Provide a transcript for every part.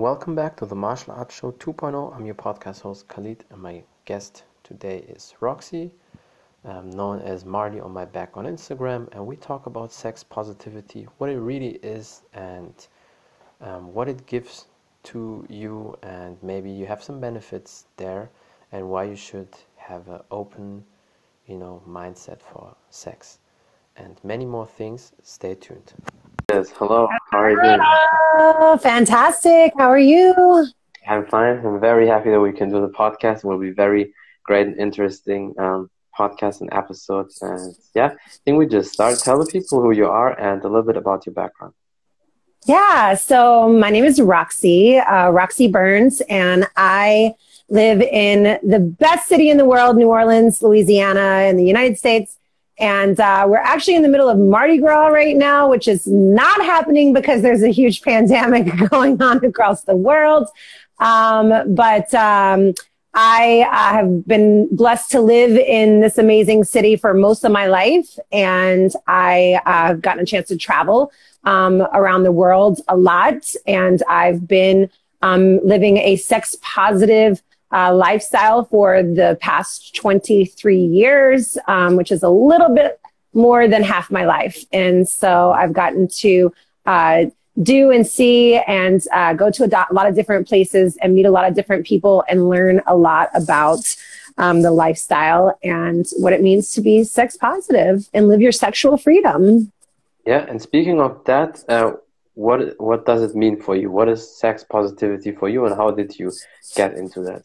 Welcome back to the Martial Arts Show 2.0. I'm your podcast host Khalid, and my guest today is Roxie, um, known as Marley on my back on Instagram. And we talk about sex positivity, what it really is, and um, what it gives to you, and maybe you have some benefits there, and why you should have an open, you know, mindset for sex, and many more things. Stay tuned. Yes, hello. How are you doing? Oh, fantastic. How are you? I'm fine. I'm very happy that we can do the podcast. It will be very great and interesting um, podcast and episodes. And yeah, I think we just start. Tell the people who you are and a little bit about your background. Yeah, so my name is Roxie, uh, Roxie Burns, and I live in the best city in the world, New Orleans, Louisiana, in the United States. And uh, we're actually in the middle of Mardi Gras right now, which is not happening because there's a huge pandemic going on across the world. Um, but um, I uh, have been blessed to live in this amazing city for most of my life, and I uh, have gotten a chance to travel um, around the world a lot. And I've been um, living a sex positive uh, lifestyle for the past 23 years, um, which is a little bit more than half my life. And so I've gotten to uh, do and see and uh, go to a, do- a, lot of different places and meet a lot of different people and learn a lot about um, the lifestyle and what it means to be sex positive and live your sexual freedom. Yeah, and speaking of that, uh, what what does it mean for you? What is sex positivity for you, and how did you get into that?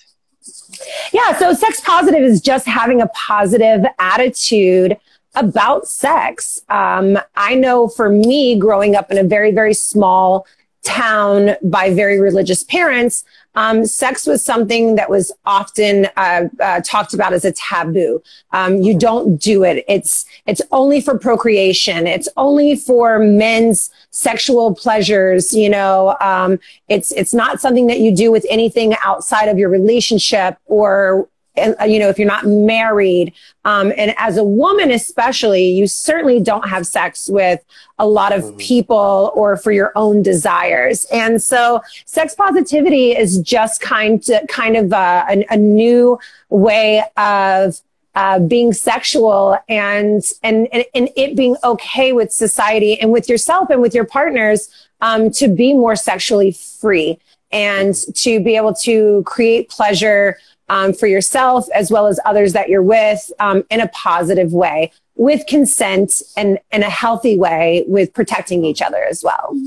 Yeah, so sex positive is just having a positive attitude about sex. Um, I know for me, growing up in a very, very small town by very religious parents, um, sex was something that was often uh, uh, talked about as a taboo. Um, you don't do it. It's it's only for procreation. It's only for men's sexual pleasures. You know, um, it's it's not something that you do with anything outside of your relationship or you know if you're not married um, and as a woman especially you certainly don't have sex with a lot of mm-hmm. people or for your own desires and so sex positivity is just kind of kind of uh, a, a new way of uh, being sexual and, and and and it being okay with society and with yourself and with your partners um, to be more sexually free and to be able to create pleasure um, for yourself as well as others that you're with um, in a positive way with consent and in a healthy way with protecting each other as well.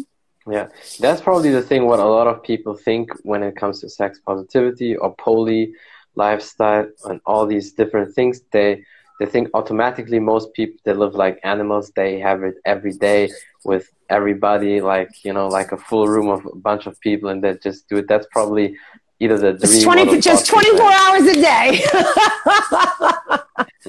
Yeah, that's probably the thing what a lot of people think when it comes to sex positivity or poly lifestyle and all these different things. They they think automatically most people that live like animals they have it every day with everybody like you know like a full room of a bunch of people and they just do it that's probably either the dream 20, just 24 hours a day.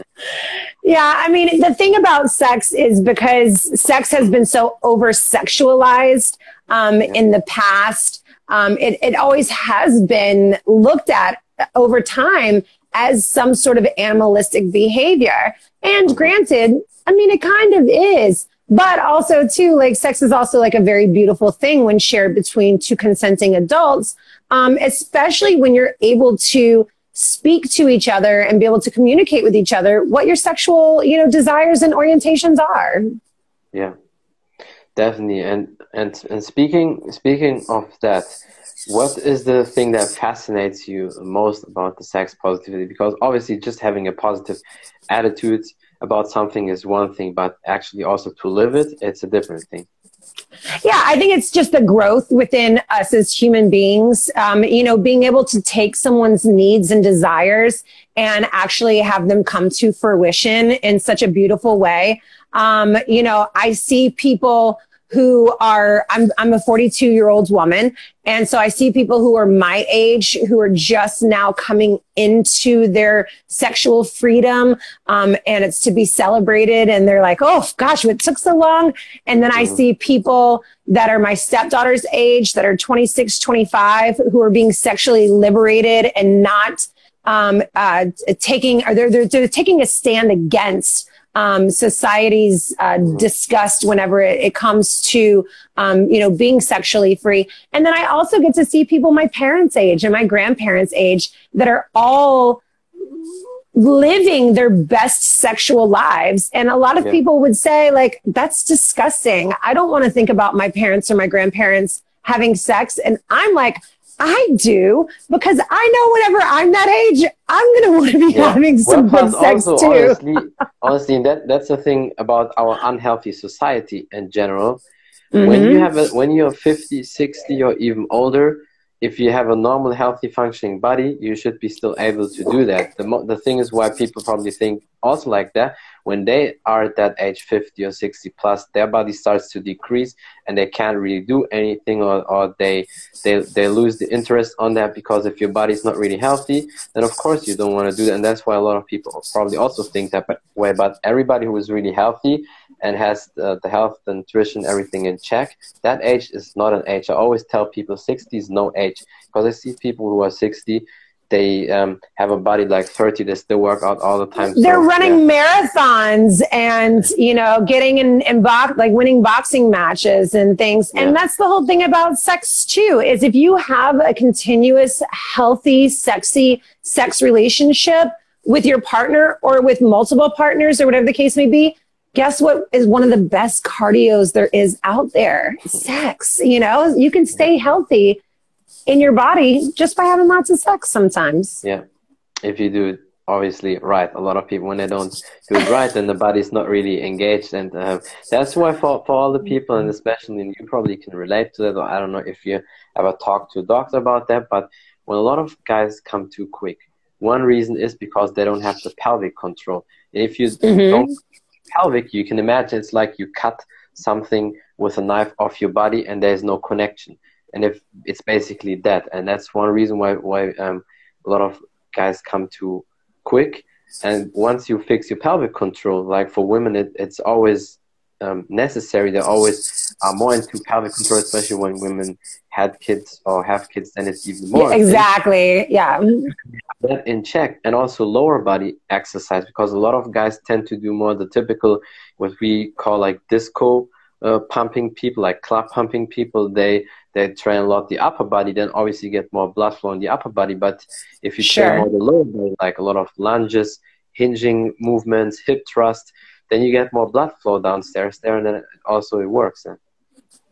Yeah i mean the thing about sex is because sex has been so over sexualized um, in the past um, it, it always has been looked at over time as some sort of animalistic behavior. And granted i mean it kind of is. But also too like sex is also like a very beautiful thing when shared between two consenting adults um, especially when you're able to speak to each other and be able to communicate with each other what your sexual you know desires and orientations are. Yeah definitely. And and and speaking speaking of that what is the thing that fascinates you most about the sex positivity? Because obviously just having a positive attitude about something is one thing but actually also to live it it's a different thing yeah, I think it's just the growth within us as human beings. Um, you know, being able to take someone's needs and desires and actually have them come to fruition in such a beautiful way. Um, you know, I see people who are I'm I'm a 42 year old woman. And so I see people who are my age who are just now coming into their sexual freedom um, and it's to be celebrated. And they're like oh gosh it took so long. And then I mm-hmm. see people that are my stepdaughter's age that are 26 25 who are being sexually liberated and not um, uh, taking or they're, they're, they're taking a stand against um, society's uh, disgust whenever it, it comes to um, you know being sexually free and then i also get to see people my parents age and my grandparents age that are all living their best sexual lives. And a lot of yeah. people would say, like, that's disgusting. I don't want to think about my parents or my grandparents having sex. And I'm like, I do because I know whenever I'm that age, I'm going to want to be yeah. having some well, good sex also, too. honestly, honestly, that that's the thing about our unhealthy society in general. Mm-hmm. When you have a, when you're 50, 60 or even older, if you have a normal, healthy, functioning body, you should be still able to do that. The, mo- the thing is why people probably think also like that. When they are at that age, 50 or 60 plus, their body starts to decrease and they can't really do anything or, or they, they, they lose the interest on that because if your body's not really healthy, then of course you don't want to do that. And that's why a lot of people probably also think that way. But everybody who is really healthy and has the, the health, the nutrition, everything in check, that age is not an age. I always tell people 60 is no age because I see people who are 60 they um, have a body like 30 they still work out all the time they're so, running yeah. marathons and you know getting in, in box like winning boxing matches and things and that's the whole thing about sex too is if you have a continuous healthy sexy sex relationship with your partner or with multiple partners or whatever the case may be guess what is one of the best cardios there is out there? Sex. You know, you can stay healthy in your body just by having lots of sex sometimes. Yeah. If you do it obviously right. A lot of people, when they don't do it right, then the body's not really engaged. And uh, that's why for, for all the people, and especially and you probably can relate to that, or I don't know if you ever talked to a doctor about that, but when a lot of guys come too quick, one reason is because they don't have the pelvic control. and If you mm-hmm. don't pelvic, you can imagine it's like you cut something with a knife off your body and there's no connection. And if it's basically that, and that's one reason why why um, a lot of guys come too quick. And once you fix your pelvic control, like for women, it, it's always um, necessary. They always are more into pelvic control, especially when women had kids or have kids. Then it's even more. Yeah, exactly. Yeah. That in check, and also lower body exercise because a lot of guys tend to do more the typical, what we call like disco uh, pumping people, like club pumping people. They they train a lot the upper body, then obviously get more blood flow in the upper body. But if you sure. train more the lower body, like a lot of lunges, hinging movements, hip thrust then you get more blood flow downstairs there, and then also it works. Then.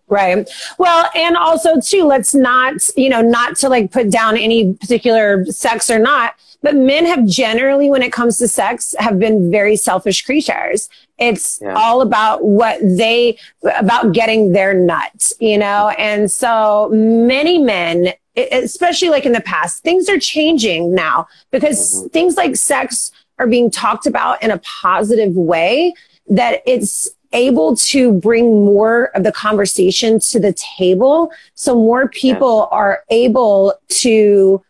Right. Well, and also too, let's not, you know, not to like put down any particular sex or not, but men have generally, when it comes to sex, have been very selfish creatures. It's yeah. all about what they, about getting their nut, you know? And so many men, especially like in the past, things are changing now because mm-hmm. things like sex are being talked about in a positive way, that it's able to bring more of the conversation to the table. So more people yeah. are able to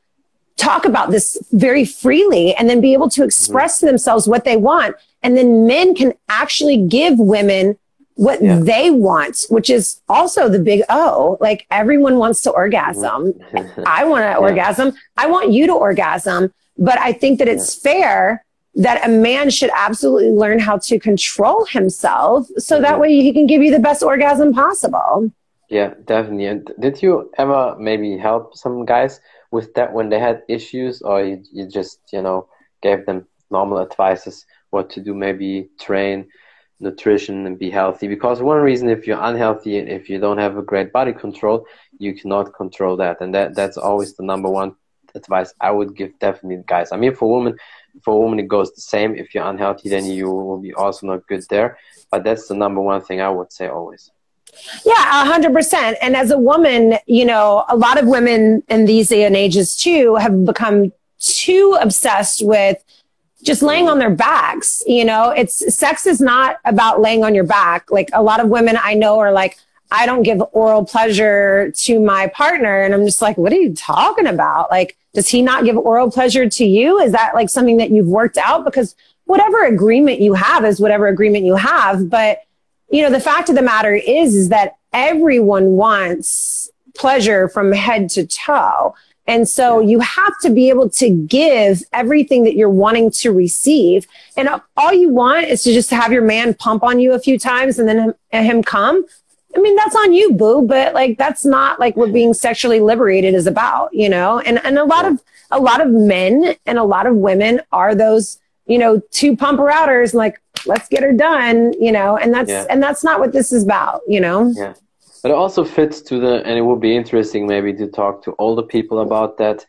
talk about this very freely and then be able to express mm-hmm. to themselves what they want. And then men can actually give women what yeah. they want, which is also the big O. Like everyone wants to orgasm. I want to yeah. orgasm. I want you to orgasm. But I think that it's fair that a man should absolutely learn how to control himself so mm-hmm. that way he can give you the best orgasm possible. Yeah, definitely. And did you ever maybe help some guys with that when they had issues, or you, you just, you know, gave them normal advices what to do, maybe train, nutrition, and be healthy? Because one reason, if you're unhealthy and if you don't have a great body control, you cannot control that. And that that's always the number one advice I would give definitely guys. I mean, for women, for a woman it goes the same if you're unhealthy then you will be also not good there but that's the number one thing i would say always yeah, a hundred percent. And as a woman, you know, a lot of women in these day and ages too have become too obsessed with just laying on their backs. You know, it's sex is not about laying on your back. Like a lot of women I know are like, I don't give oral pleasure to my partner. And I'm just like, what are you talking about? Like, does he not give oral pleasure to you? Is that like something that you've worked out? Because whatever agreement you have is whatever agreement you have. But, you know, the fact of the matter is, is that everyone wants pleasure from head to toe. And so you have to be able to give everything that you're wanting to receive. And all you want is to just have your man pump on you a few times and then him, him come. I mean, that's on you, boo, but like, that's not like what being sexually liberated is about, you know? And, and a lot of, a lot of men and a lot of women are those, you know, two pumper outers, like, let's get her done, you know, and that's, yeah. and that's not what this is about, you know? Yeah. But it also fits to the, and it would be interesting maybe to talk to all the people about that,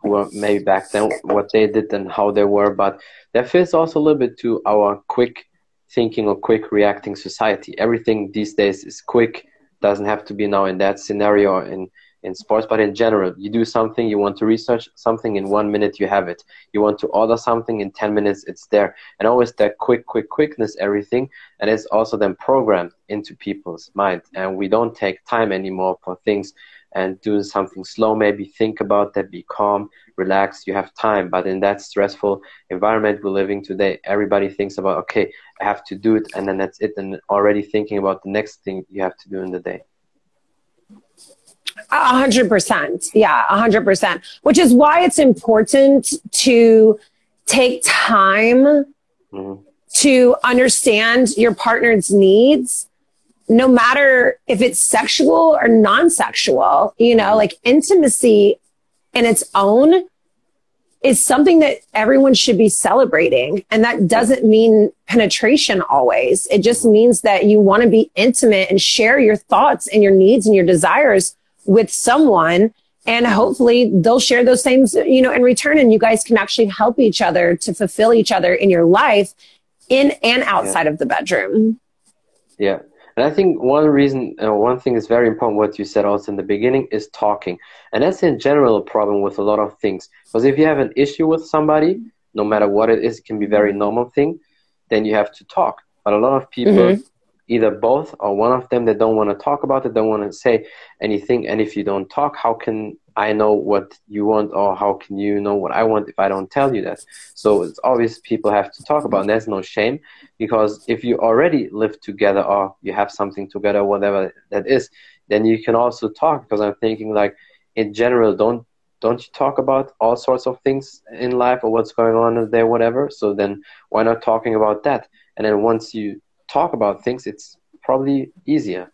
who were maybe back then, what they did and how they were. But that fits also a little bit to our quick thinking or quick reacting society. Everything these days is quick, doesn't have to be now in that scenario in in sports, but in general, you do something, you want to research something, in one minute you have it. You want to order something, in 10 minutes it's there. And always that quick, quick, quickness, everything. And it's also then programmed into people's mind. And we don't take time anymore for things and doing something slow, maybe think about that, be calm, relax, you have time. But in that stressful environment we're living today, everybody thinks about, okay, I have to do it, and then that's it, and already thinking about the next thing you have to do in the day. A hundred percent. Yeah, a hundred percent. Which is why it's important to take time mm-hmm. to understand your partner's needs, no matter if it's sexual or non-sexual, you know, like intimacy in its own is something that everyone should be celebrating. And that doesn't mean penetration always. It just means that you want to be intimate and share your thoughts and your needs and your desires with someone and hopefully they'll share those things, you know, in return and you guys can actually help each other to fulfill each other in your life in and outside yeah. of the bedroom. Yeah. And I think one reason, uh, one thing is very important, what you said also in the beginning, is talking. And that's in general a problem with a lot of things. Because if you have an issue with somebody, no matter what it is, it can be a very normal thing, then you have to talk. But a lot of people mm-hmm either both or one of them they don't want to talk about it, don't want to say anything. And if you don't talk, how can I know what you want or how can you know what I want if I don't tell you that? So it's obvious people have to talk about. And there's no shame because if you already live together or you have something together, whatever that is, then you can also talk because I'm thinking like in general, don't don't you talk about all sorts of things in life or what's going on there, whatever? So then why not talking about that? And then once you talk about things, it's probably easier.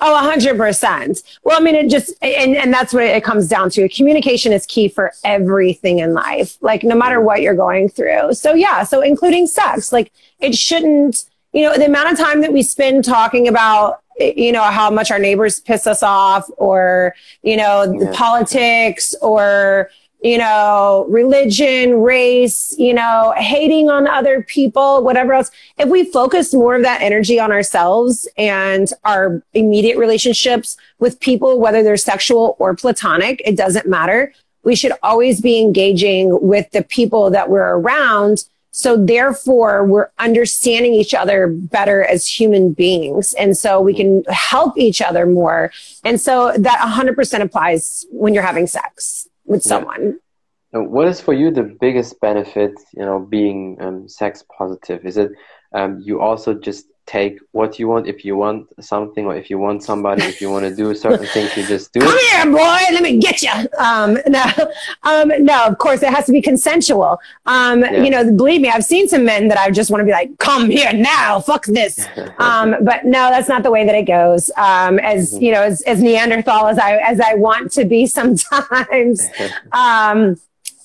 Oh, a hundred percent. Well, I mean, it just, and, and that's what it comes down to. Communication is key for everything in life, like no matter what you're going through. So yeah, so including sex, like it shouldn't, you know, the amount of time that we spend talking about, you know, how much our neighbors piss us off or, you know, yeah. politics or, you know, religion, race, you know, hating on other people, whatever else. If we focus more of that energy on ourselves and our immediate relationships with people, whether they're sexual or platonic, it doesn't matter. We should always be engaging with the people that we're around. So therefore we're understanding each other better as human beings. And so we can help each other more. And so that 100% applies when you're having sex with someone. Yeah. What is for you the biggest benefit, you know, being um, sex positive? Is it um, you also just take what you want if you want something or if you want somebody if you want to do certain things you just do it. come it. here boy let me get you um, no um, no of course it has to be consensual um, yeah. you know believe me i've seen some men that i just want to be like come here now fuck this um, but no that's not the way that it goes um, as mm-hmm. you know as, as neanderthal as i as i want to be sometimes um,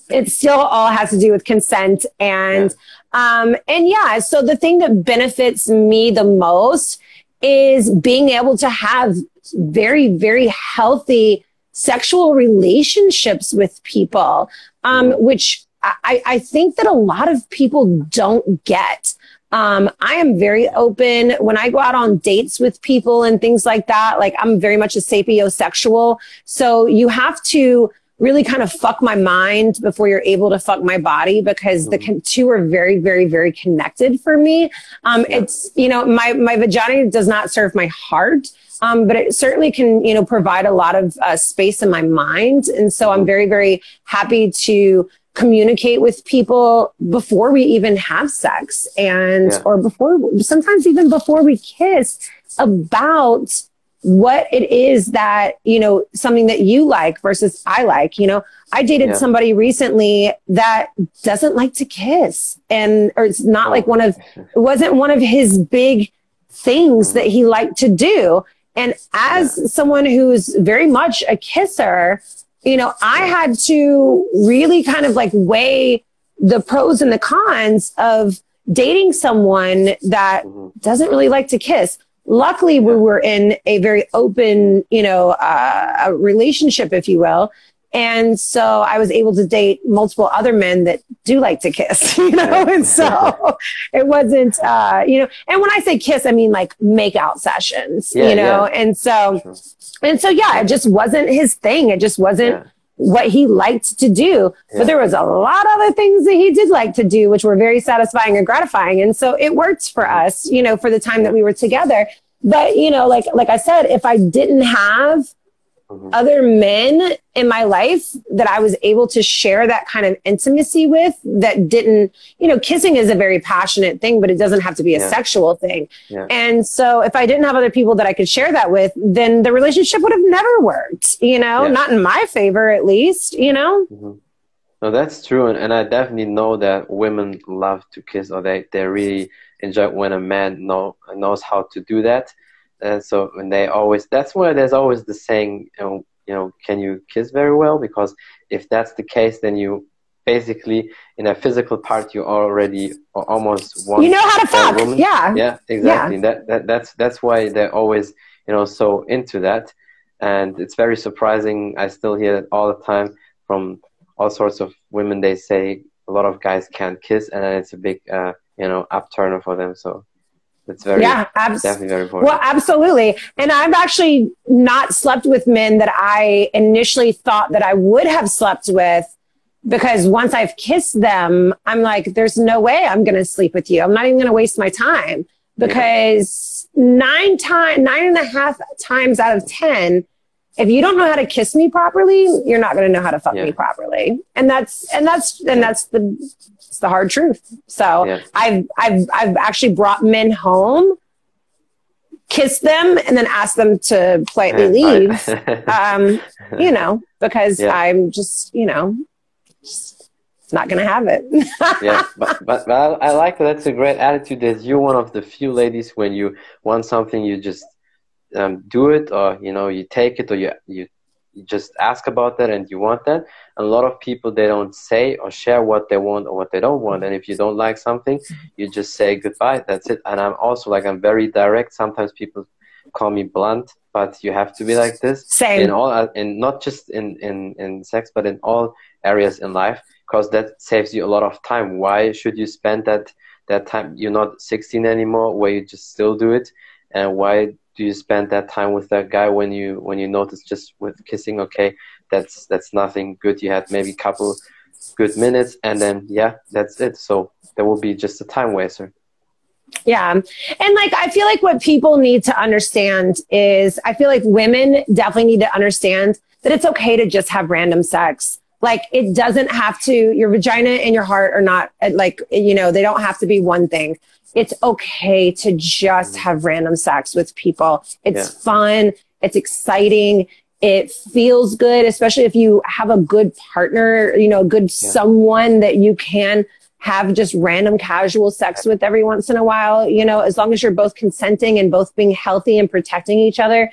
it still all has to do with consent and yeah um, and yeah, so the thing that benefits me the most is being able to have very, very healthy sexual relationships with people, um, which I, I think that a lot of people don't get. Um, I am very open when I go out on dates with people and things like that. Like I'm very much a sapiosexual. So you have to really kind of fuck my mind before you're able to fuck my body because the mm-hmm. two are very, very, very connected for me. Um, it's, you know, my, my vagina does not serve my heart. Um, but it certainly can, you know, provide a lot of uh, space in my mind. And so I'm mm-hmm. very, very happy to communicate with people before we even have sex and, yeah. or before, sometimes even before we kiss about what it is that, you know, something that you like versus I like. You know, I dated yeah. somebody recently that doesn't like to kiss and, or it's not like one of, it wasn't one of his big things that he liked to do. And as yeah. someone who's very much a kisser, you know, I had to really kind of like weigh the pros and the cons of dating someone that mm-hmm. doesn't really like to kiss. Luckily, we were in a very open, you know, uh, relationship, if you will. And so I was able to date multiple other men that do like to kiss, you know, and so it wasn't, uh, you know, and when I say kiss, I mean like make out sessions, yeah, you know, yeah. and so, and so, yeah, it just wasn't his thing. It just wasn't yeah. What he liked to do. But there was a lot of other things that he did like to do, which were very satisfying and gratifying. And so it worked for us, you know, for the time that we were together. But, you know, like, like I said, if I didn't have mm-hmm. other men in my life that I was able to share that kind of intimacy with that didn't, you know, kissing is a very passionate thing, but it doesn't have to be a yeah. sexual thing. Yeah. And so if I didn't have other people that I could share that with, then the relationship would have never worked, you know, yeah. not in my favor, at least, you know? Mm-hmm. No, that's true. And, and I definitely know that women love to kiss or they, they really enjoy when a man know, knows how to do that and so and they always that's why there's always the saying you know, you know can you kiss very well? Because if that's the case then you basically in a physical part you already almost want you know how to fuck woman. yeah. Yeah exactly. Yeah. That, that that's that's why they're always you know so into that. And it's very surprising. I still hear it all the time from all sorts of women. They say a lot of guys can't kiss and then it's a big uh, you know upturner for them. So it's very yeah, abs- definitely very important. Well, absolutely. And I've actually not slept with men that I initially thought that I would have slept with because once I've kissed them, I'm like, there's no way I'm going to sleep with you. I'm not even going to waste my time because yeah. nine times, nine and a half times out of 10, if you don't know how to kiss me properly, you're not going to know how to fuck yeah. me properly. And that's, and that's, and that's the, it's the hard truth. So yeah. I've, I've, I've actually brought men home, kissed them and then asked them to politely leave. um, you know, because yeah. I'm just, you know, just not going to have it. yeah. But, but, but I, I like that. That's a great attitude that you're one of the few ladies when you want something, you just um, do it or you know you take it or you you just ask about that and you want that. And a lot of people they don't say or share what they want or what they don't want. And if you don't like something you just say goodbye. That's it. And i'm also like i'm very direct. Sometimes people call me blunt but you have to be like this. Same. in all uh, and not just in in in sex but in all areas in life because that saves you a lot of time. Why should you spend that that time? You're not 16 anymore where you just still do it. And why do you spend that time with that guy when you when you notice just with kissing okay that's that's nothing good you had maybe a couple good minutes and then yeah that's it so that will be just a time waster yeah. And like, I feel like what people need to understand is I feel like women definitely need to understand that it's okay to just have random sex. Like, it doesn't have to, your vagina and your heart are not uh, like, you know, they don't have to be one thing it's okay to just have random sex with people. It's yeah. fun. It's exciting. It feels good, especially if you have a good partner, you know, a good yeah. someone that you can have just random casual sex with every once in a while, you know, as long as you're both consenting and both being healthy and protecting each other.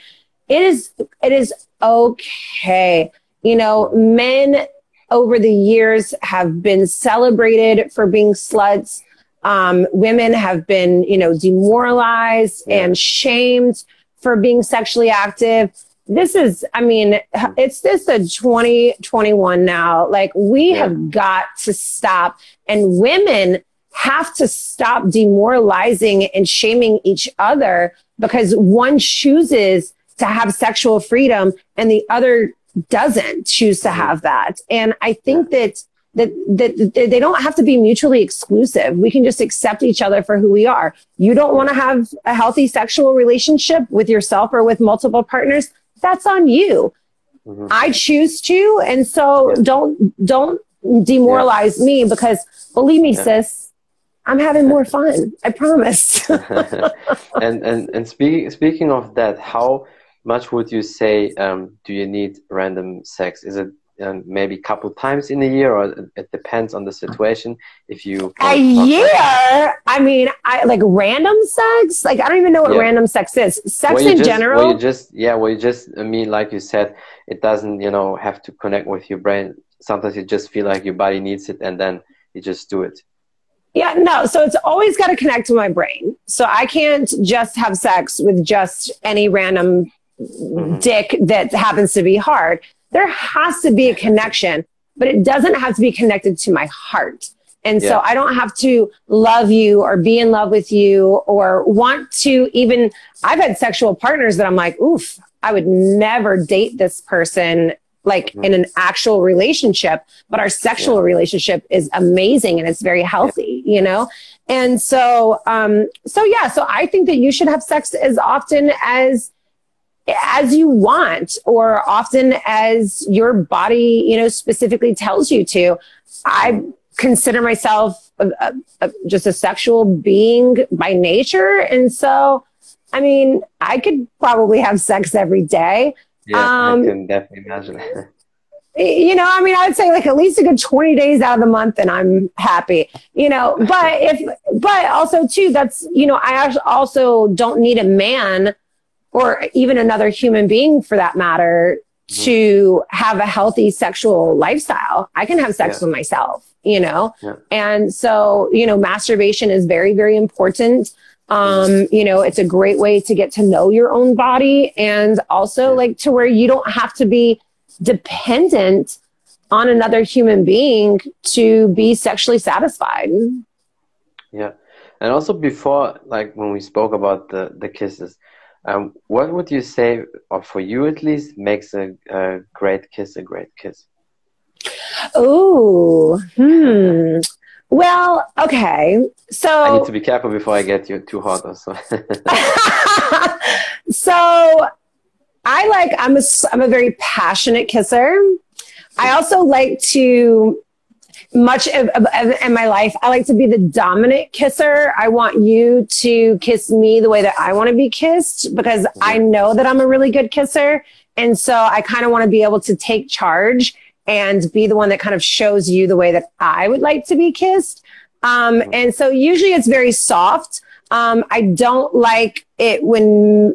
It is, it is okay. You know, men over the years have been celebrated for being sluts um, women have been, you know, demoralized yeah. and shamed for being sexually active. This is, I mean, it's this a 2021 now. Like we yeah. have got to stop and women have to stop demoralizing and shaming each other because one chooses to have sexual freedom and the other doesn't choose to mm-hmm. have that. And I think that, that, that they don't have to be mutually exclusive. We can just accept each other for who we are. You don't want to have a healthy sexual relationship with yourself or with multiple partners. That's on you. Mm-hmm. I choose to. And so yeah. don't, don't demoralize yeah. me because believe me, yeah. sis, I'm having more fun. I promise. and, and, and speaking, speaking of that, how much would you say um, do you need random sex? Is it um, maybe a couple times in a year, or it depends on the situation. If you a year, I mean, I like random sex. Like I don't even know what yeah. random sex is. Sex in just, general. Well, you just yeah, well, you just I mean, like you said, it doesn't you know have to connect with your brain. Sometimes you just feel like your body needs it, and then you just do it. Yeah, no. So it's always got to connect to my brain. So I can't just have sex with just any random mm-hmm. dick that happens to be hard. There has to be a connection, but it doesn't have to be connected to my heart. And yeah. so I don't have to love you or be in love with you or want to even, I've had sexual partners that I'm like, oof, I would never date this person like mm-hmm. in an actual relationship, but our sexual yeah. relationship is amazing and it's very healthy, yeah. you know? And so, um, so yeah, so I think that you should have sex as often as as you want or often as your body, you know, specifically tells you to. I consider myself a, a, a, just a sexual being by nature. And so, I mean, I could probably have sex every day. Yeah, um, I can definitely imagine. you know, I mean, I'd say like at least a good 20 days out of the month and I'm happy, you know, but if, but also too, that's, you know, I also don't need a man or even another human being for that matter mm-hmm. to have a healthy sexual lifestyle. I can have sex yeah. with myself, you know? Yeah. And so, you know, masturbation is very, very important. Um, you know, it's a great way to get to know your own body and also yeah. like to where you don't have to be dependent on another human being to be sexually satisfied. Yeah. And also before, like when we spoke about the, the kisses, um, what would you say, or for you at least, makes a, a great kiss a great kiss? Oh, hmm. Well, okay. So I need to be careful before I get you too hot, also. so I like I'm a I'm a very passionate kisser. I also like to much of, of, of, in my life, I like to be the dominant kisser. I want you to kiss me the way that I want to be kissed because I know that I'm a really good kisser. And so I kind of want to be able to take charge and be the one that kind of shows you the way that I would like to be kissed. Um, and so usually it's very soft. Um, I don't like it when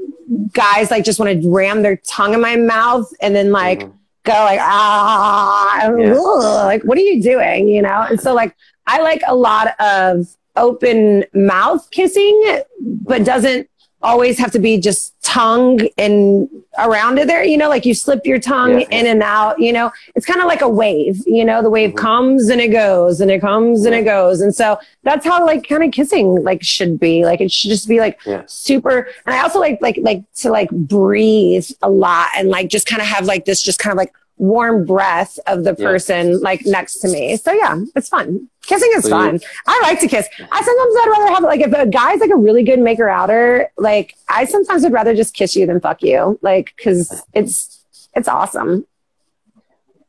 guys like just want to ram their tongue in my mouth and then like, mm-hmm go like ah yeah. like what are you doing you know and so like i like a lot of open mouth kissing but doesn't always have to be just tongue and around it there you know like you slip your tongue yeah, in and out you know it's kind of like a wave you know the wave mm-hmm. comes and it goes and it comes yeah. and it goes and so that's how like kind of kissing like should be like it should just be like yeah. super and i also like like like to like breathe a lot and like just kind of have like this just kind of like warm breath of the person yeah. like next to me. So yeah, it's fun. Kissing is so fun. You, I like to kiss. I sometimes I'd rather have like if a guy's like a really good maker outer, like I sometimes would rather just kiss you than fuck you. Like cause it's it's awesome.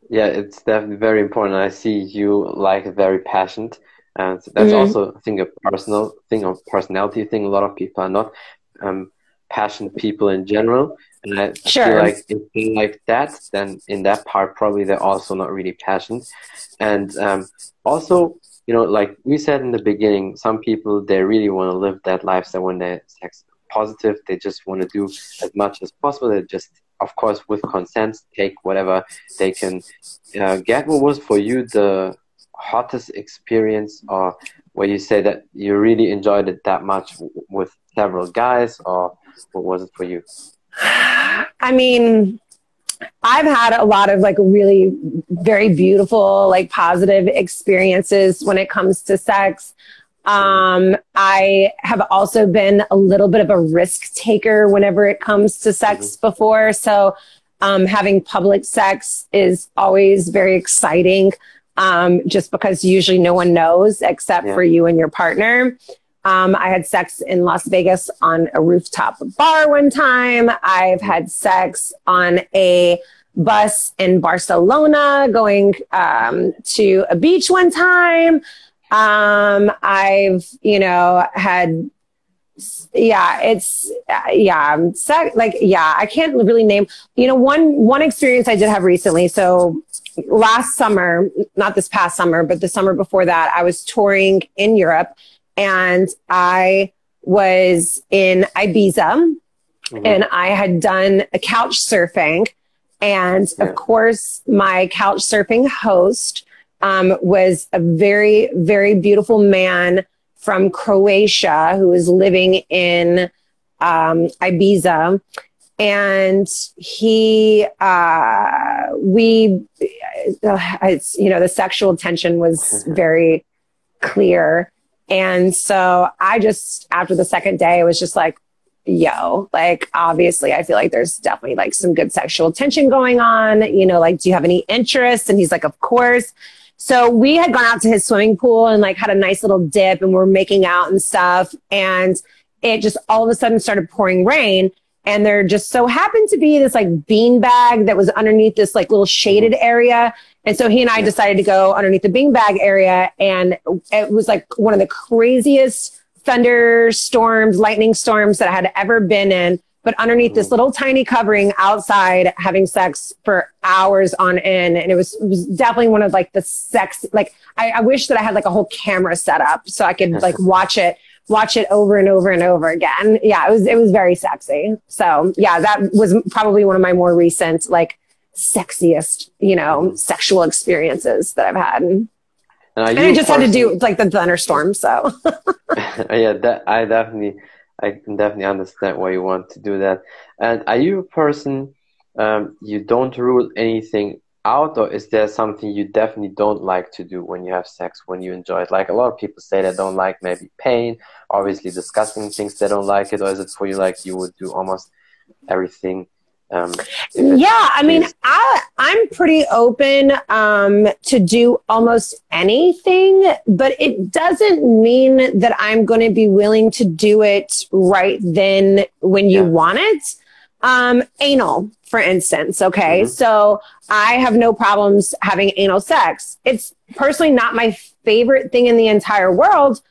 Yeah, it's definitely very important. I see you like very passionate. And that's mm-hmm. also I think a personal thing or personality thing. A lot of people are not um passionate people in general. And I, sure. feel like like that, then in that part, probably they're also not really passionate. And um, also, you know, like we said in the beginning, some people, they really want to live that lifestyle when they're sex positive. They just want to do as much as possible. They just, of course, with consent, take whatever they can uh, get. What was for you the hottest experience or where you say that you really enjoyed it that much with several guys or what was it for you? I mean, I've had a lot of like really very beautiful, like positive experiences when it comes to sex. Um, I have also been a little bit of a risk taker whenever it comes to sex mm-hmm. before. So, um, having public sex is always very exciting. Um, just because usually no one knows except yeah. for you and your partner. Um, I had sex in Las Vegas on a rooftop bar one time. I've had sex on a bus in Barcelona going um, to a beach one time. Um, I've, you know, had yeah, it's yeah, sec, like yeah, I can't really name. You know, one one experience I did have recently. So last summer, not this past summer, but the summer before that, I was touring in Europe, and I was in Ibiza, mm-hmm. and I had done a couch surfing, and yeah. of course, my couch surfing host um, was a very very beautiful man from Croatia who was living in um, Ibiza. And he, uh, we, uh, it's, you know, the sexual tension was very clear. And so I just, after the second day, I was just like, yo, like, obviously, I feel like there's definitely like some good sexual tension going on. You know, like, do you have any interest? And he's like, of course. So we had gone out to his swimming pool and like had a nice little dip and we're making out and stuff. And it just all of a sudden started pouring rain. And there just so happened to be this like bean bag that was underneath this like little shaded mm-hmm. area. And so he and I decided to go underneath the bean bag area. And it was like one of the craziest thunderstorms, lightning storms that I had ever been in but underneath this mm. little tiny covering outside having sex for hours on end. And it was, it was definitely one of like the sex, like I, I wish that I had like a whole camera set up so I could like watch it watch it over and over and over again. Yeah, it was it was very sexy. So yeah, that was probably one of my more recent like sexiest, you know, sexual experiences that I've had. And, and I just had to do like the thunderstorm. So yeah, that I definitely I can definitely understand why you want to do that. And are you a person um, you don't rule anything out, or is there something you definitely don't like to do when you have sex, when you enjoy it? Like a lot of people say they don't like maybe pain, obviously discussing things they don't like it, or is it for you like you would do almost everything um, yeah, I mean, I, I'm pretty open um, to do almost anything, but it doesn't mean that I'm going to be willing to do it right then when you yeah. want it. Um, anal, for instance. Okay. Mm-hmm. So I have no problems having anal sex. It's personally not my favorite thing in the entire world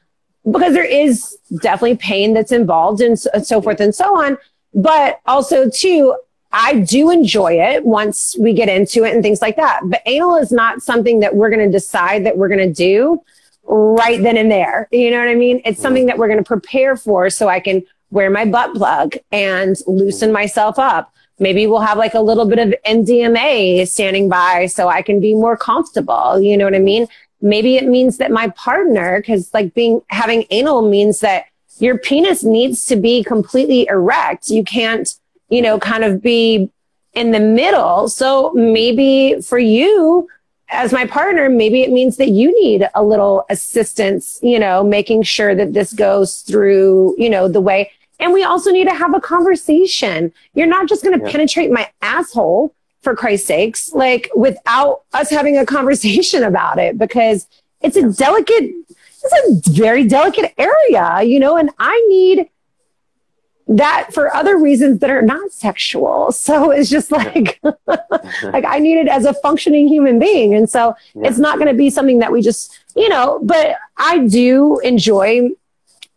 because there is definitely pain that's involved and so, and so forth and so on. But also too, I do enjoy it once we get into it and things like that. But anal is not something that we're going to decide that we're going to do right then and there. You know what I mean? It's something that we're going to prepare for so I can wear my butt plug and loosen myself up. Maybe we'll have like a little bit of MDMA standing by so I can be more comfortable. You know what I mean? Maybe it means that my partner, cause like being, having anal means that your penis needs to be completely erect. You can't, you know, kind of be in the middle. So maybe for you, as my partner, maybe it means that you need a little assistance, you know, making sure that this goes through, you know, the way. And we also need to have a conversation. You're not just going to yeah. penetrate my asshole for Christ's sakes, like without us having a conversation about it, because it's a delicate, it's a very delicate area, you know, and I need that for other reasons that are not sexual. So it's just like, like I need it as a functioning human being. And so yeah. it's not going to be something that we just, you know, but I do enjoy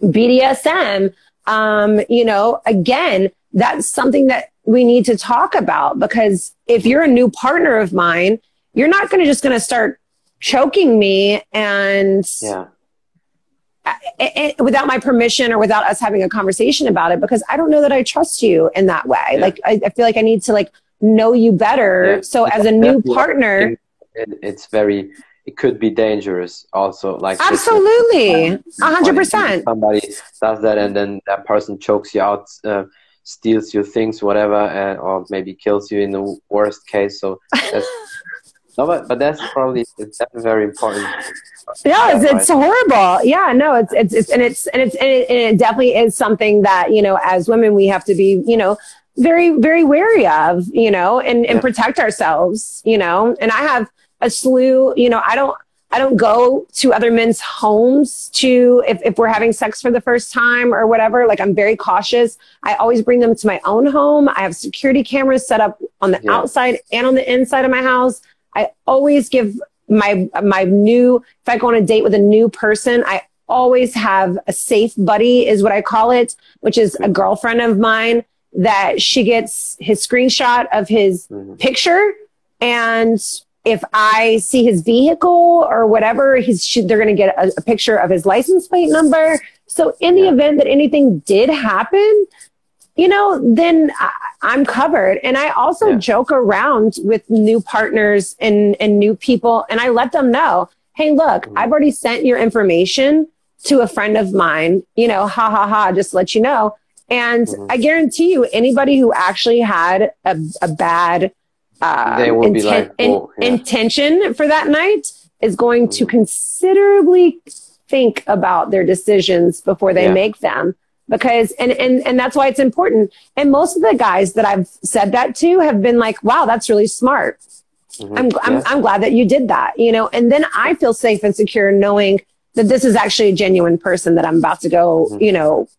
BDSM. Um, you know, again, that's something that we need to talk about because if you're a new partner of mine, you're not going to just going to start choking me and yeah it, without my permission or without us having a conversation about it because I don't know that I trust you in that way. Yeah. Like I, I, feel like I need to like know you better. Yeah. So as a new partner, it's very it could be dangerous also like absolutely. a hundred percent. somebody does that and then that person chokes you out uh, steals your things whatever and, or maybe kills you in the worst case so that's no but, but that's probably it's very important. Yeah, it's, it's horrible. Yeah, no, it's, it's, it's, and it's, and it's, and it, and it definitely is something that, you know, as women, we have to be, you know, very, very wary of, you know, and, and protect ourselves, you know, and I have a slew, you know, I don't, I don't go to other men's homes to, if, if we're having sex for the first time or whatever, like I'm very cautious. I always bring them to my own home. I have security cameras set up on the yeah. outside and on the inside of my house. I always give my my new if I go on a date with a new person, I always have a safe buddy is what I call it, which is a girlfriend of mine that she gets his screenshot of his mm-hmm. picture and if I see his vehicle or whatever, he's they're going to get a, a, picture of his license plate number. So in the yeah. event that anything did happen, you know, then I, am covered. And I also yeah. joke around with new partners and and new people, and I let them know, hey, look, mm-hmm. I've already sent your information to a friend of mine. You know, ha ha ha, just let you know. And mm-hmm. I guarantee you, anybody who actually had a, a bad uh, they will inten- be like, yeah. intention for that night is going to mm-hmm. considerably think about their decisions before they yeah. make them because and, and and that's why it's important and most of the guys that i've said that to have been like wow that's really smart mm-hmm. I'm, I'm i'm glad that you did that you know and then i feel safe and secure knowing that this is actually a genuine person that i'm about to go mm-hmm. you know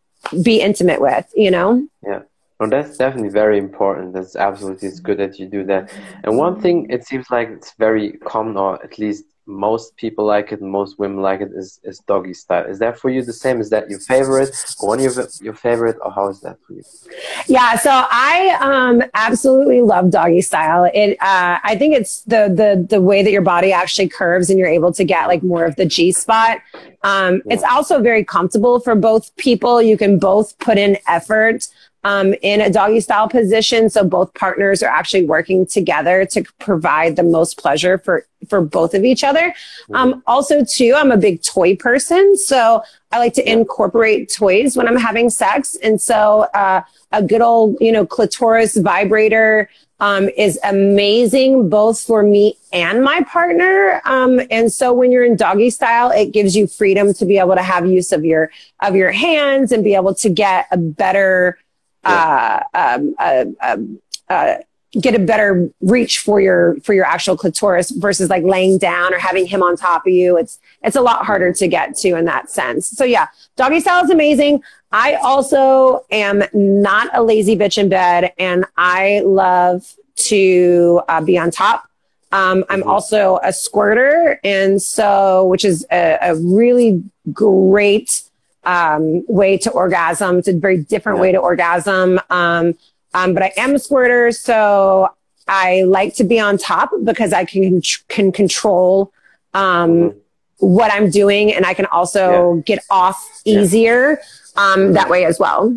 be intimate with you know yeah well, that's definitely very important. That's absolutely it's good that you do that. And one thing it seems like it's very common, or at least most people like it, most women like it, is, is doggy style. Is that for you the same? Is that your favorite, or one of your, your favorite, or how is that for you? Yeah, so I um, absolutely love doggy style. It, uh, I think it's the the the way that your body actually curves, and you're able to get like more of the G spot. Um, yeah. It's also very comfortable for both people. You can both put in effort um, in a doggy style position. So both partners are actually working together to provide the most pleasure for, for both of each other. Mm-hmm. Um, also too, I'm a big toy person. So I like to incorporate toys when I'm having sex. And so, uh, a good old, you know, clitoris vibrator, um, is amazing both for me and my partner. Um, and so when you're in doggy style, it gives you freedom to be able to have use of your, of your hands and be able to get a better, uh, um, uh, um, uh, get a better reach for your for your actual clitoris versus like laying down or having him on top of you. It's it's a lot harder to get to in that sense. So yeah doggy style is amazing. I also am not a lazy bitch in bed and i love to uh, be on top. Um, i'm mm-hmm. also a squirter and so which is a, a really great um, way to orgasm. It's a very different yeah. way to orgasm. Um, um, but I am a squirter, so I like to be on top because I can can control um, what I'm doing, and I can also yeah. get off easier um, that way as well.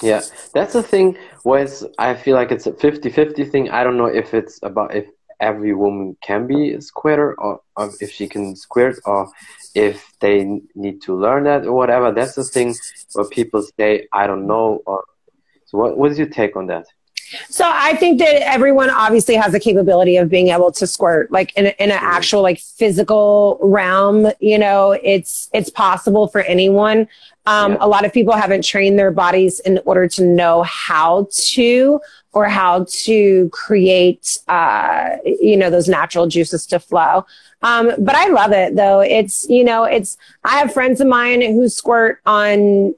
Yeah, that's the thing. Was I feel like it's a 50-50 thing. I don't know if it's about if every woman can be a squirter or, or if she can squirt or if they need to learn that or whatever. That's the thing where people say, I don't know. Or, so what, what is your take on that? So I think that everyone obviously has the capability of being able to squirt, like in, a, in an actual like physical realm. You know, it's it's possible for anyone. Um, yeah. A lot of people haven't trained their bodies in order to know how to or how to create, uh, you know, those natural juices to flow. Um, but I love it though. It's, you know, it's, I have friends of mine who squirt on,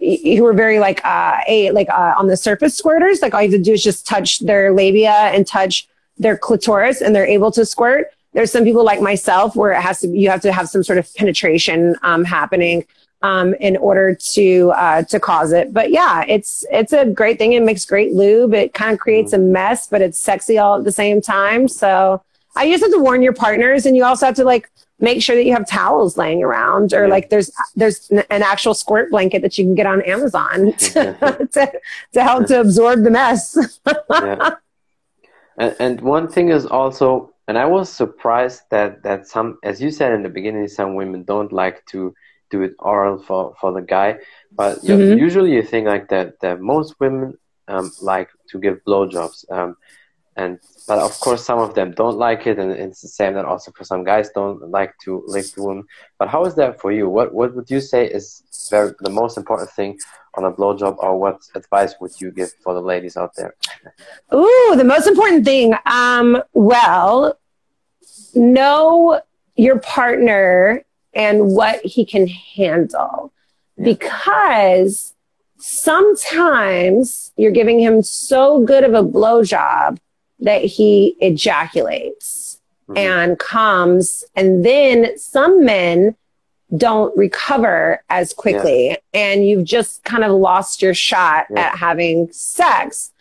who are very like, uh, a, like, uh, on the surface squirters. Like all you have to do is just touch their labia and touch their clitoris and they're able to squirt. There's some people like myself where it has to, you have to have some sort of penetration, um, happening. Um, in order to uh, to cause it. But yeah, it's it's a great thing. It makes great lube. It kind of creates a mess, but it's sexy all at the same time. So I just have to warn your partners, and you also have to like make sure that you have towels laying around, or yeah. like there's there's an actual squirt blanket that you can get on Amazon to to, to help to absorb the mess. yeah. And, and one thing is also, and I was surprised that that some, as you said in the beginning, some women don't like to do it oral for for the guy, but mm-hmm. usually you think like that that most women um, like to give blowjobs. Um, and but of course some of them don't like it and it's the same that also for some guys don't like to lick the wound but how is that for you what what would you say is very the most important thing on a blowjob or what advice would you give for the ladies out there ooh the most important thing um well know your partner and what he can handle because sometimes you're giving him so good of a blowjob that he ejaculates mm-hmm. and comes. And then some men don't recover as quickly yeah. and you've just kind of lost your shot yeah. at having sex.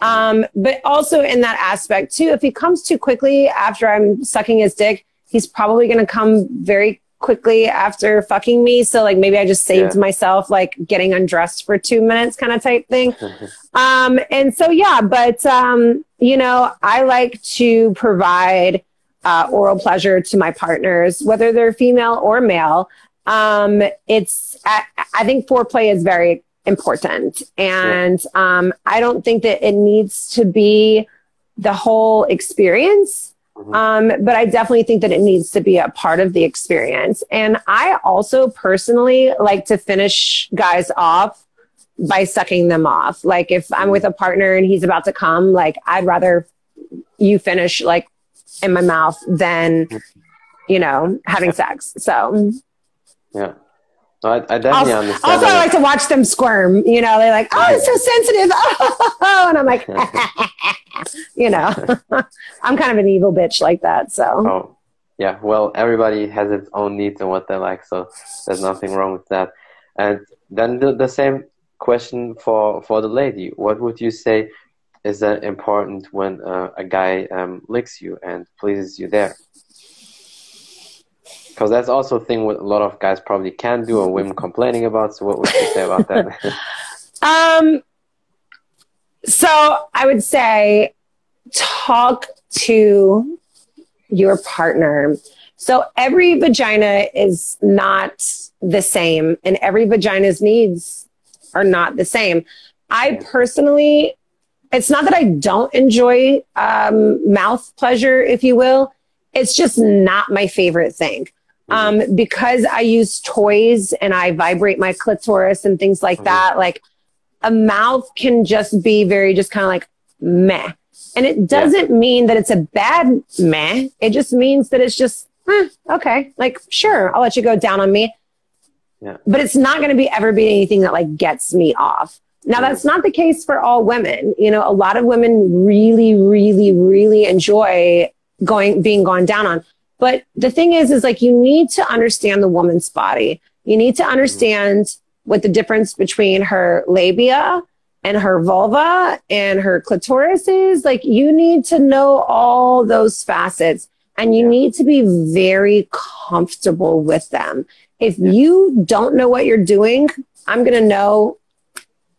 Um, but also in that aspect too, if he comes too quickly after I'm sucking his dick, he's probably going to come very quickly after fucking me. So like maybe I just saved yeah. myself like getting undressed for two minutes kind of type thing. um, and so yeah, but um, you know, I like to provide uh, oral pleasure to my partners, whether they're female or male. Um, it's I, I think foreplay is very important, and um, I don't think that it needs to be the whole experience. Mm-hmm. Um, but I definitely think that it needs to be a part of the experience. And I also personally like to finish guys off by sucking them off. Like if I'm with a partner and he's about to come, like I'd rather you finish like in my mouth than, you know, having sex. So yeah. I, I definitely also, understand. Also, I like to watch them squirm. You know, they're like, "Oh, it's so sensitive," oh, and I'm like, you know, I'm kind of an evil bitch like that. So. Oh, yeah. Well, everybody has its own needs and what they like, so there's nothing wrong with that. And then the, the same question for for the lady. What would you say is that important when uh, a guy um, licks you and pleases you there? Because that's also a thing what a lot of guys probably can do or women complaining about. So what would you say about that? um, so I would say talk to your partner. So every vagina is not the same and every vagina's needs are not the same. I personally, it's not that I don't enjoy um, mouth pleasure, if you will. It's just not my favorite thing. Mm-hmm. Um, because I use toys and I vibrate my clitoris and things like mm-hmm. that, like a mouth can just be very just kind of like meh. And it doesn't yeah. mean that it's a bad meh. It just means that it's just, eh, okay, like, sure, I'll let you go down on me. Yeah. But it's not going to be ever be anything that like gets me off. Now, mm-hmm. that's not the case for all women. You know, a lot of women really, really, really enjoy going, being gone down on. But the thing is, is like you need to understand the woman's body. You need to understand what the difference between her labia and her vulva and her clitoris is. Like you need to know all those facets and you need to be very comfortable with them. If you don't know what you're doing, I'm going to know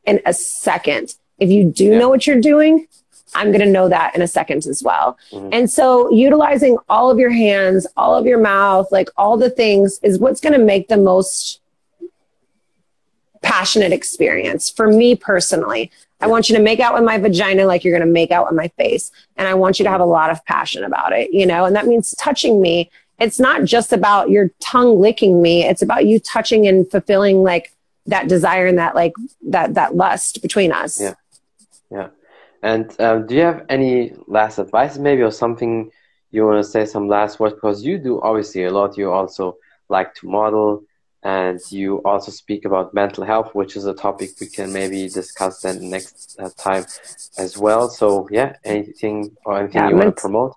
in a second. If you do yeah. know what you're doing, I'm going to know that in a second as well. Mm-hmm. And so utilizing all of your hands, all of your mouth, like all the things is what's going to make the most passionate experience for me personally. I want you to make out with my vagina like you're going to make out with my face. And I want you to have a lot of passion about it, you know, and that means touching me. It's not just about your tongue licking me. It's about you touching and fulfilling like that desire and that like that, that lust between us. Yeah. Yeah. And um, do you have any last advice maybe or something you want to say some last words? Because you do obviously a lot. You also like to model and you also speak about mental health, which is a topic we can maybe discuss then next uh, time as well. So yeah, anything or anything yeah, you want to promote?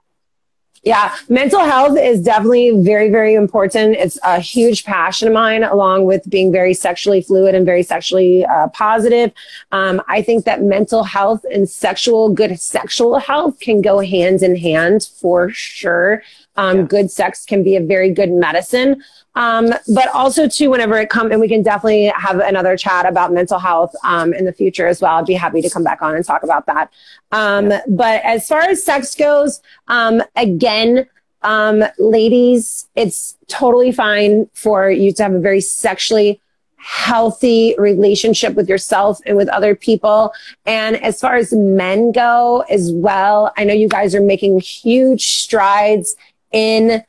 Yeah, mental health is definitely very, very important. It's a huge passion of mine, along with being very sexually fluid and very sexually uh, positive. Um, I think that mental health and sexual, good sexual health can go hand in hand for sure. Um, yeah. Good sex can be a very good medicine. Um, but also too, whenever it comes, and we can definitely have another chat about mental health um, in the future as well. I'd be happy to come back on and talk about that. Um, yeah. But as far as sex goes, um, again, um, ladies, it's totally fine for you to have a very sexually healthy relationship with yourself and with other people. And as far as men go as well, I know you guys are making huge strides in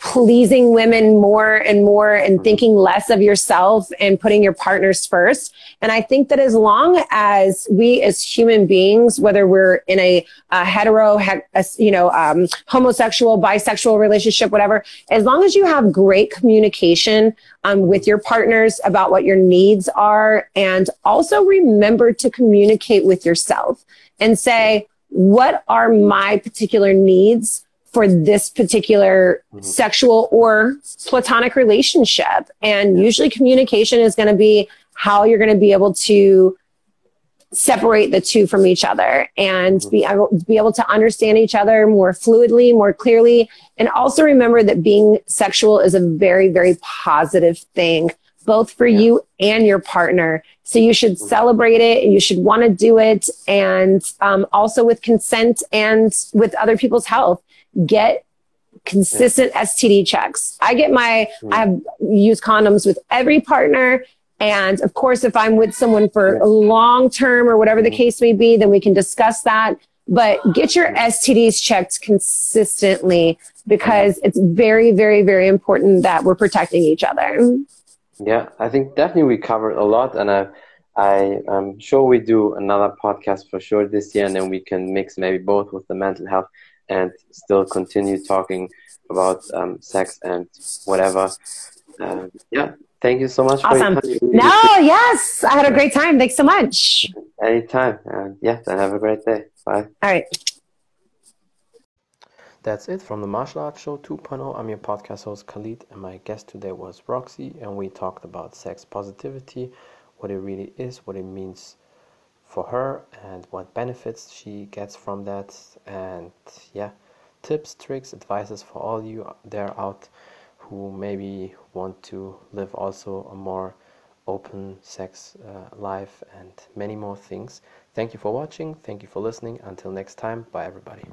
pleasing women more and more and mm-hmm. thinking less of yourself and putting your partners first. And I think that as long as we as human beings, whether we're in a, a hetero, a, you know, um, homosexual, bisexual relationship, whatever, as long as you have great communication um, with your partners about what your needs are and also remember to communicate with yourself and say, what are my particular needs? For this particular mm-hmm. sexual or platonic relationship. And usually communication is going to be how you're going to be able to separate the two from each other and be able, be able to understand each other more fluidly, more clearly. And also remember that being sexual is a very, very positive thing, both for yeah. you and your partner. So you should celebrate it and you should want to do it. And um, also with consent and with other people's health, get consistent yeah. STD checks. I get my, I have used condoms with every partner and of course, if I'm with someone for a long term or whatever the mm-hmm. case may be, then we can discuss that. But get your mm-hmm. STDs checked consistently because it's very, very, very important that we're protecting each other. Yeah, I think definitely we covered a lot, and I, I am sure we do another podcast for sure this year, and then we can mix maybe both with the mental health and still continue talking about um, sex and whatever. Uh, yeah, Thank you so much. Awesome. no, yes, I had a great time. Thanks so much. Anytime. Uh, yes, and have a great day. Bye. All right. That's it from the Martial Arts Show 2.0. I'm your podcast host Khalid, and my guest today was Roxie, and we talked about sex positivity, what it really is, what it means for her, and what benefits she gets from that, and yeah, tips, tricks, advices for all you there out who maybe want to live also a more open sex uh, life and many more things. Thank you for watching. Thank you for listening. Until next time, bye everybody.